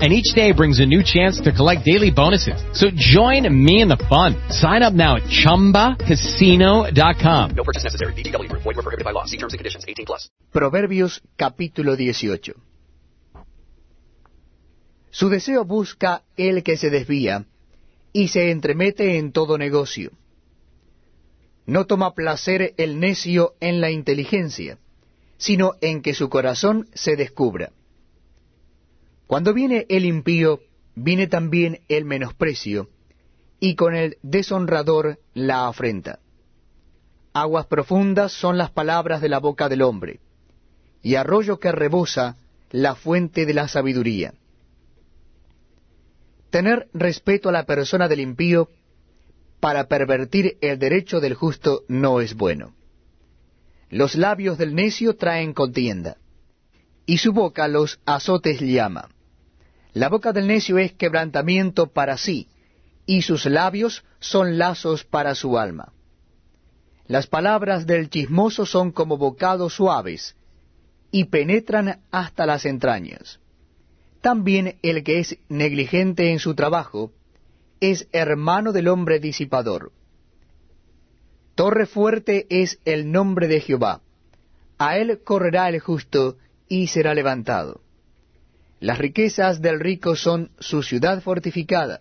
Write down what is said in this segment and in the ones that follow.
and each day brings a new chance to collect daily bonuses. So join me in the fun. Sign up now at ChumbaCasino.com. No purchase necessary. BGW. Void were prohibited by law. See terms and conditions. 18 plus. Proverbios capítulo 18 Su deseo busca el que se desvía, y se entremete en todo negocio. No toma placer el necio en la inteligencia, sino en que su corazón se descubra. Cuando viene el impío, viene también el menosprecio, y con el deshonrador la afrenta. Aguas profundas son las palabras de la boca del hombre, y arroyo que rebosa la fuente de la sabiduría. Tener respeto a la persona del impío para pervertir el derecho del justo no es bueno. Los labios del necio traen contienda, y su boca los azotes llama. La boca del necio es quebrantamiento para sí, y sus labios son lazos para su alma. Las palabras del chismoso son como bocados suaves, y penetran hasta las entrañas. También el que es negligente en su trabajo es hermano del hombre disipador. Torre fuerte es el nombre de Jehová. A él correrá el justo y será levantado. Las riquezas del rico son su ciudad fortificada,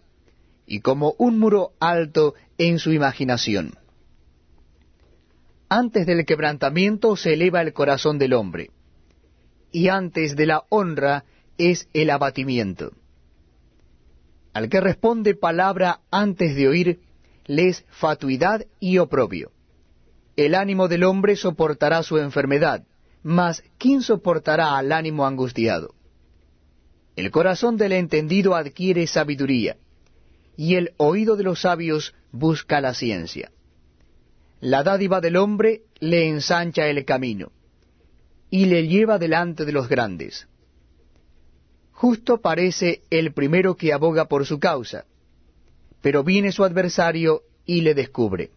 y como un muro alto en su imaginación. Antes del quebrantamiento se eleva el corazón del hombre, y antes de la honra es el abatimiento. Al que responde palabra antes de oír, le es fatuidad y oprobio. El ánimo del hombre soportará su enfermedad, mas ¿quién soportará al ánimo angustiado? El corazón del entendido adquiere sabiduría, y el oído de los sabios busca la ciencia. La dádiva del hombre le ensancha el camino, y le lleva delante de los grandes. Justo parece el primero que aboga por su causa, pero viene su adversario y le descubre.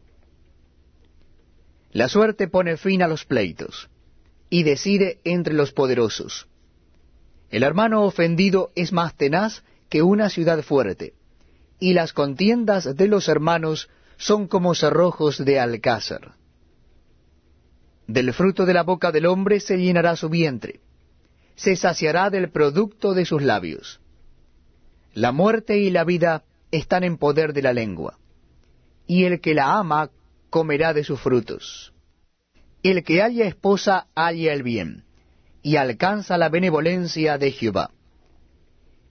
La suerte pone fin a los pleitos, y decide entre los poderosos. El hermano ofendido es más tenaz que una ciudad fuerte, y las contiendas de los hermanos son como cerrojos de alcázar. Del fruto de la boca del hombre se llenará su vientre, se saciará del producto de sus labios. La muerte y la vida están en poder de la lengua, y el que la ama comerá de sus frutos. El que haya esposa halla el bien y alcanza la benevolencia de Jehová.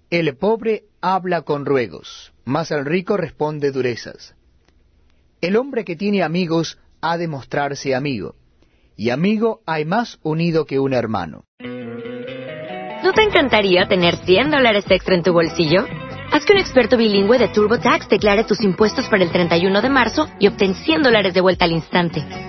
El pobre habla con ruegos, mas el rico responde durezas. El hombre que tiene amigos ha de mostrarse amigo, y amigo hay más unido que un hermano. ¿No te encantaría tener 100 dólares extra en tu bolsillo? Haz que un experto bilingüe de TurboTax declare tus impuestos para el 31 de marzo y obtén 100 dólares de vuelta al instante.